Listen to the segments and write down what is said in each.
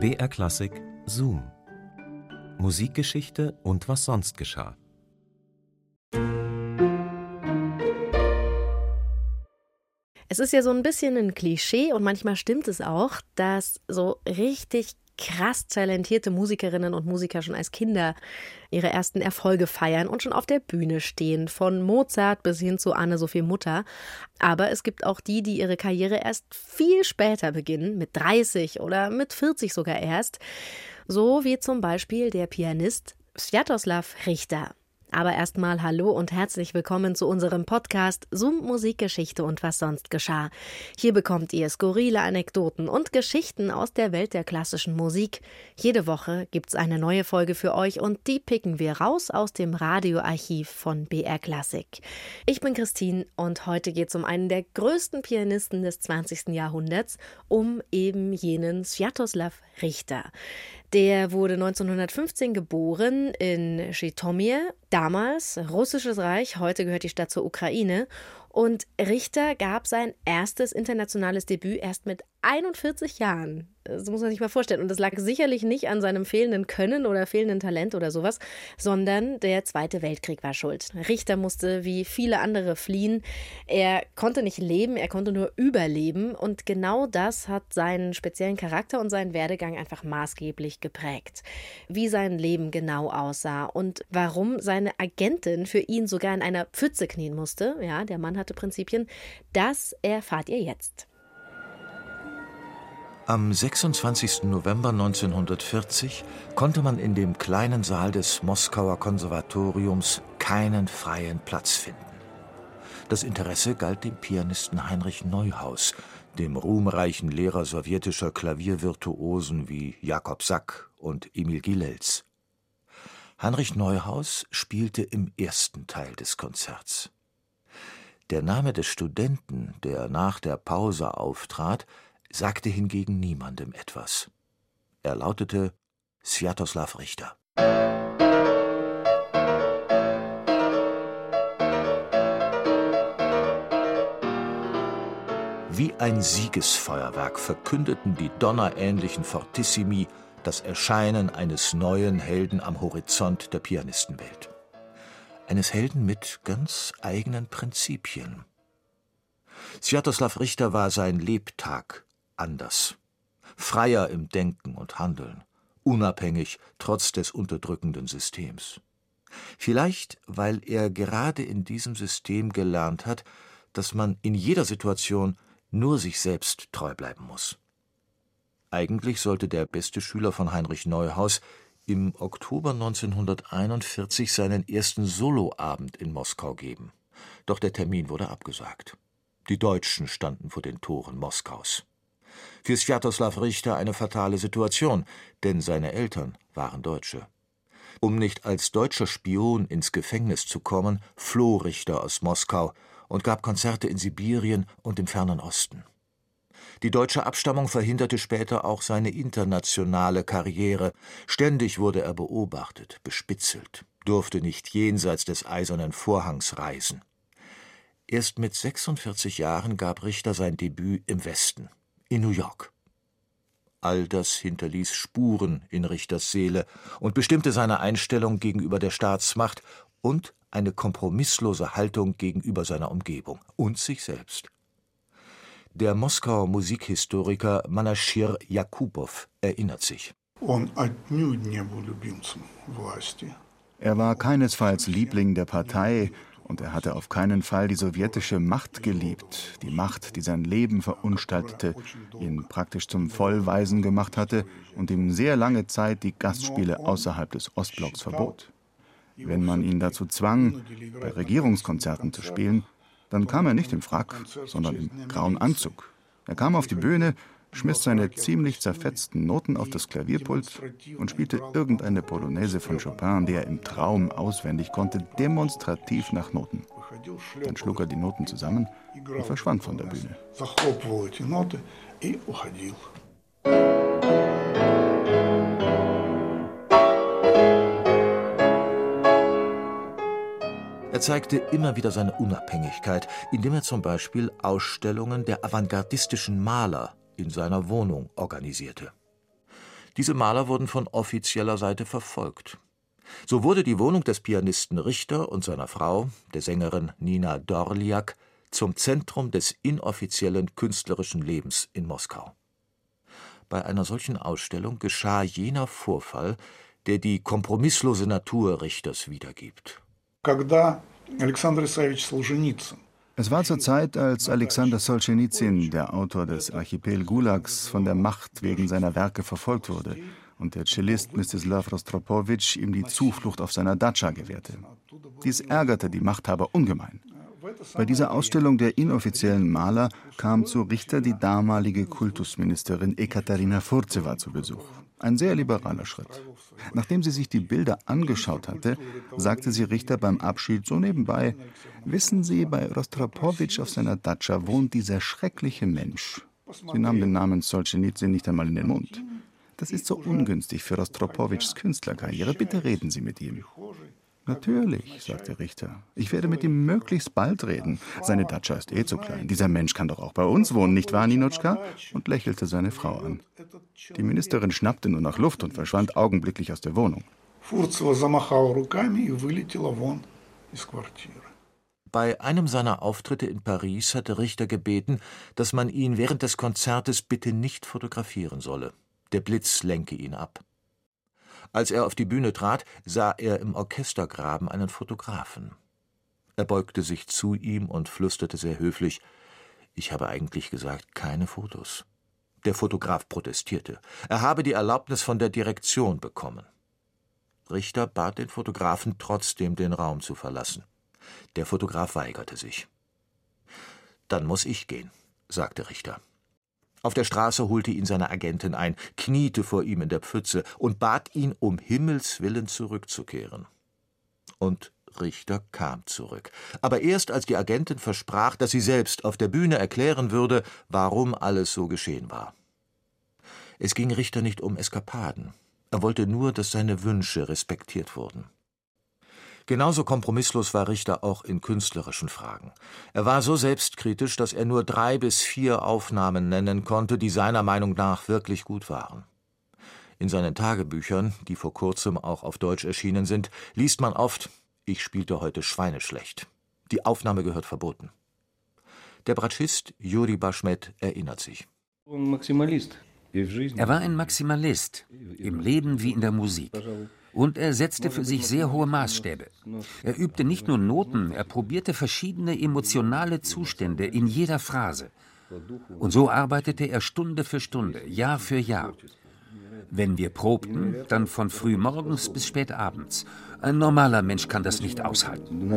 BR Klassik Zoom. Musikgeschichte und was sonst geschah. Es ist ja so ein bisschen ein Klischee und manchmal stimmt es auch, dass so richtig krass talentierte Musikerinnen und Musiker schon als Kinder ihre ersten Erfolge feiern und schon auf der Bühne stehen, von Mozart bis hin zu Anne-Sophie Mutter. Aber es gibt auch die, die ihre Karriere erst viel später beginnen, mit 30 oder mit 40 sogar erst. So wie zum Beispiel der Pianist Sviatoslav Richter. Aber erstmal hallo und herzlich willkommen zu unserem Podcast Zoom Musikgeschichte und was sonst geschah. Hier bekommt ihr skurrile Anekdoten und Geschichten aus der Welt der klassischen Musik. Jede Woche gibt's eine neue Folge für euch und die picken wir raus aus dem Radioarchiv von BR Classic. Ich bin Christine und heute geht's um einen der größten Pianisten des 20. Jahrhunderts, um eben jenen Sviatoslav Richter. Der wurde 1915 geboren in Schitomir, damals russisches Reich, heute gehört die Stadt zur Ukraine. Und Richter gab sein erstes internationales Debüt erst mit 41 Jahren. Das muss man sich mal vorstellen. Und das lag sicherlich nicht an seinem fehlenden Können oder fehlenden Talent oder sowas, sondern der Zweite Weltkrieg war schuld. Richter musste wie viele andere fliehen. Er konnte nicht leben, er konnte nur überleben. Und genau das hat seinen speziellen Charakter und seinen Werdegang einfach maßgeblich geprägt. Wie sein Leben genau aussah und warum seine Agentin für ihn sogar in einer Pfütze knien musste. Ja, der Mann hatte Prinzipien. Das erfahrt ihr jetzt. Am 26. November 1940 konnte man in dem kleinen Saal des Moskauer Konservatoriums keinen freien Platz finden. Das Interesse galt dem Pianisten Heinrich Neuhaus, dem ruhmreichen Lehrer sowjetischer Klaviervirtuosen wie Jakob Sack und Emil Gilels. Heinrich Neuhaus spielte im ersten Teil des Konzerts. Der Name des Studenten, der nach der Pause auftrat, sagte hingegen niemandem etwas. Er lautete Sviatoslav Richter. Wie ein Siegesfeuerwerk verkündeten die donnerähnlichen Fortissimi das Erscheinen eines neuen Helden am Horizont der Pianistenwelt. Eines Helden mit ganz eigenen Prinzipien. Sviatoslav Richter war sein Lebtag, anders, freier im Denken und Handeln, unabhängig trotz des unterdrückenden Systems. Vielleicht, weil er gerade in diesem System gelernt hat, dass man in jeder Situation nur sich selbst treu bleiben muss. Eigentlich sollte der beste Schüler von Heinrich Neuhaus im Oktober 1941 seinen ersten Soloabend in Moskau geben. Doch der Termin wurde abgesagt. Die Deutschen standen vor den Toren Moskaus. Für Sviatoslav Richter eine fatale Situation, denn seine Eltern waren Deutsche. Um nicht als deutscher Spion ins Gefängnis zu kommen, floh Richter aus Moskau und gab Konzerte in Sibirien und im fernen Osten. Die deutsche Abstammung verhinderte später auch seine internationale Karriere. Ständig wurde er beobachtet, bespitzelt, durfte nicht jenseits des eisernen Vorhangs reisen. Erst mit 46 Jahren gab Richter sein Debüt im Westen in New York. All das hinterließ Spuren in Richters Seele und bestimmte seine Einstellung gegenüber der Staatsmacht und eine kompromisslose Haltung gegenüber seiner Umgebung und sich selbst. Der Moskauer Musikhistoriker Manaschir Jakubow erinnert sich. Er war keinesfalls Liebling der Partei und er hatte auf keinen Fall die sowjetische Macht geliebt, die Macht, die sein Leben verunstaltete, ihn praktisch zum Vollweisen gemacht hatte und ihm sehr lange Zeit die Gastspiele außerhalb des Ostblocks verbot. Wenn man ihn dazu zwang, bei Regierungskonzerten zu spielen, dann kam er nicht im Frack, sondern im grauen Anzug. Er kam auf die Bühne, schmiss seine ziemlich zerfetzten Noten auf das Klavierpult und spielte irgendeine Polonaise von Chopin, die er im Traum auswendig konnte, demonstrativ nach Noten. Dann schlug er die Noten zusammen und verschwand von der Bühne. Er zeigte immer wieder seine Unabhängigkeit, indem er zum Beispiel Ausstellungen der avantgardistischen Maler in seiner Wohnung organisierte. Diese Maler wurden von offizieller Seite verfolgt. So wurde die Wohnung des Pianisten Richter und seiner Frau, der Sängerin Nina Dorliak, zum Zentrum des inoffiziellen künstlerischen Lebens in Moskau. Bei einer solchen Ausstellung geschah jener Vorfall, der die kompromisslose Natur Richters wiedergibt. Es war zur Zeit, als Alexander Solzhenitsyn, der Autor des Archipel Gulags, von der Macht wegen seiner Werke verfolgt wurde und der Cellist Mstislav Rostropowitsch ihm die Zuflucht auf seiner Datscha gewährte. Dies ärgerte die Machthaber ungemein. Bei dieser Ausstellung der inoffiziellen Maler kam zu Richter die damalige Kultusministerin Ekaterina Furzewa zu Besuch. Ein sehr liberaler Schritt. Nachdem sie sich die Bilder angeschaut hatte, sagte sie Richter beim Abschied so nebenbei: Wissen Sie, bei Rostropowitsch auf seiner Datscha wohnt dieser schreckliche Mensch. Sie nahm den Namen Solzhenitsyn nicht einmal in den Mund. Das ist so ungünstig für Rostropowitschs Künstlerkarriere. Bitte reden Sie mit ihm. Natürlich, sagte Richter. Ich werde mit ihm möglichst bald reden. Seine Datscha ist eh zu klein. Dieser Mensch kann doch auch bei uns wohnen, nicht wahr, Ninotschka? Und lächelte seine Frau an. Die Ministerin schnappte nur nach Luft und verschwand augenblicklich aus der Wohnung. Bei einem seiner Auftritte in Paris hatte Richter gebeten, dass man ihn während des Konzertes bitte nicht fotografieren solle. Der Blitz lenke ihn ab. Als er auf die Bühne trat, sah er im Orchestergraben einen Fotografen. Er beugte sich zu ihm und flüsterte sehr höflich Ich habe eigentlich gesagt, keine Fotos. Der Fotograf protestierte. Er habe die Erlaubnis von der Direktion bekommen. Richter bat den Fotografen trotzdem, den Raum zu verlassen. Der Fotograf weigerte sich. Dann muss ich gehen, sagte Richter. Auf der Straße holte ihn seine Agentin ein, kniete vor ihm in der Pfütze und bat ihn, um Himmels willen zurückzukehren. Und Richter kam zurück. Aber erst als die Agentin versprach, dass sie selbst auf der Bühne erklären würde, warum alles so geschehen war. Es ging Richter nicht um Eskapaden. Er wollte nur, dass seine Wünsche respektiert wurden. Genauso kompromisslos war Richter auch in künstlerischen Fragen. Er war so selbstkritisch, dass er nur drei bis vier Aufnahmen nennen konnte, die seiner Meinung nach wirklich gut waren. In seinen Tagebüchern, die vor kurzem auch auf Deutsch erschienen sind, liest man oft Ich spielte heute schweineschlecht. Die Aufnahme gehört verboten. Der Bratschist Juri Baschmet erinnert sich. Er war ein Maximalist, im Leben wie in der Musik. Und er setzte für sich sehr hohe Maßstäbe. Er übte nicht nur Noten, er probierte verschiedene emotionale Zustände in jeder Phrase. Und so arbeitete er Stunde für Stunde, Jahr für Jahr. Wenn wir probten, dann von früh morgens bis spät abends. Ein normaler Mensch kann das nicht aushalten.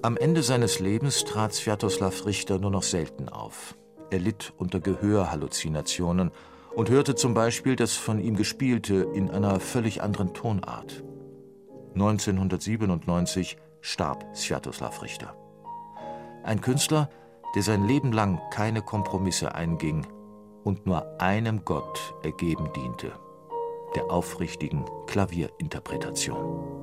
Am Ende seines Lebens trat Sviatoslav Richter nur noch selten auf. Er litt unter Gehörhalluzinationen und hörte zum Beispiel das von ihm Gespielte in einer völlig anderen Tonart. 1997 starb Sviatoslav Richter. Ein Künstler, der sein Leben lang keine Kompromisse einging und nur einem Gott ergeben diente, der aufrichtigen Klavierinterpretation.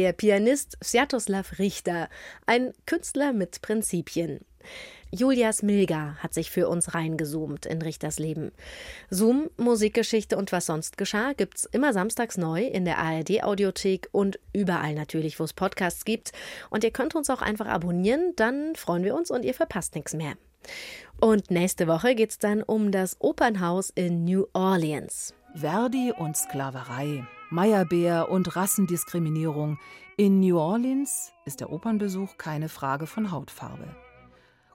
Der Pianist Sviatoslav Richter, ein Künstler mit Prinzipien. Julia Smilga hat sich für uns reingezoomt in Richters Leben. Zoom, Musikgeschichte und was sonst geschah gibt's immer samstags neu in der ARD Audiothek und überall natürlich, wo es Podcasts gibt. Und ihr könnt uns auch einfach abonnieren, dann freuen wir uns und ihr verpasst nichts mehr. Und nächste Woche geht's dann um das Opernhaus in New Orleans. Verdi und Sklaverei. Meyerbeer und Rassendiskriminierung. In New Orleans ist der Opernbesuch keine Frage von Hautfarbe.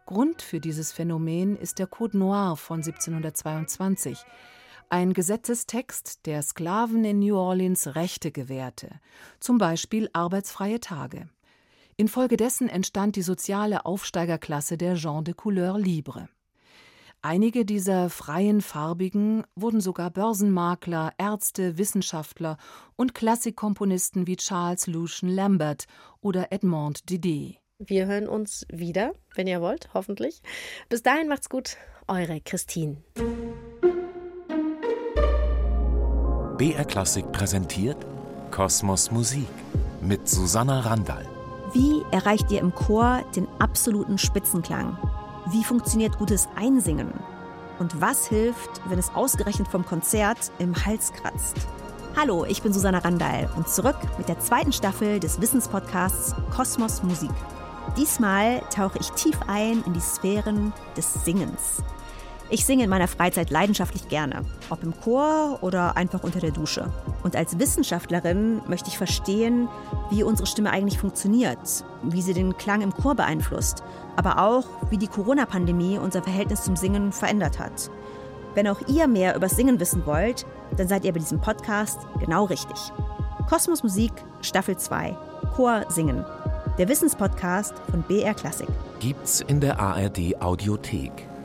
Grund für dieses Phänomen ist der Code Noir von 1722, ein Gesetzestext, der Sklaven in New Orleans Rechte gewährte, zum Beispiel arbeitsfreie Tage. Infolgedessen entstand die soziale Aufsteigerklasse der Gens de Couleur Libre. Einige dieser freien Farbigen wurden sogar Börsenmakler, Ärzte, Wissenschaftler und Klassikkomponisten wie Charles Lucian Lambert oder Edmond Didet. Wir hören uns wieder, wenn ihr wollt, hoffentlich. Bis dahin macht's gut, eure Christine. BR Klassik präsentiert Kosmos Musik mit Susanna Randall. Wie erreicht ihr im Chor den absoluten Spitzenklang? Wie funktioniert gutes Einsingen? Und was hilft, wenn es ausgerechnet vom Konzert im Hals kratzt? Hallo, ich bin Susanna Randall und zurück mit der zweiten Staffel des Wissenspodcasts Kosmos Musik. Diesmal tauche ich tief ein in die Sphären des Singens. Ich singe in meiner Freizeit leidenschaftlich gerne, ob im Chor oder einfach unter der Dusche. Und als Wissenschaftlerin möchte ich verstehen, wie unsere Stimme eigentlich funktioniert, wie sie den Klang im Chor beeinflusst, aber auch, wie die Corona-Pandemie unser Verhältnis zum Singen verändert hat. Wenn auch ihr mehr über Singen wissen wollt, dann seid ihr bei diesem Podcast genau richtig. Kosmos Musik, Staffel 2, Chor Singen. Der Wissenspodcast von BR Klassik. Gibt's in der ARD Audiothek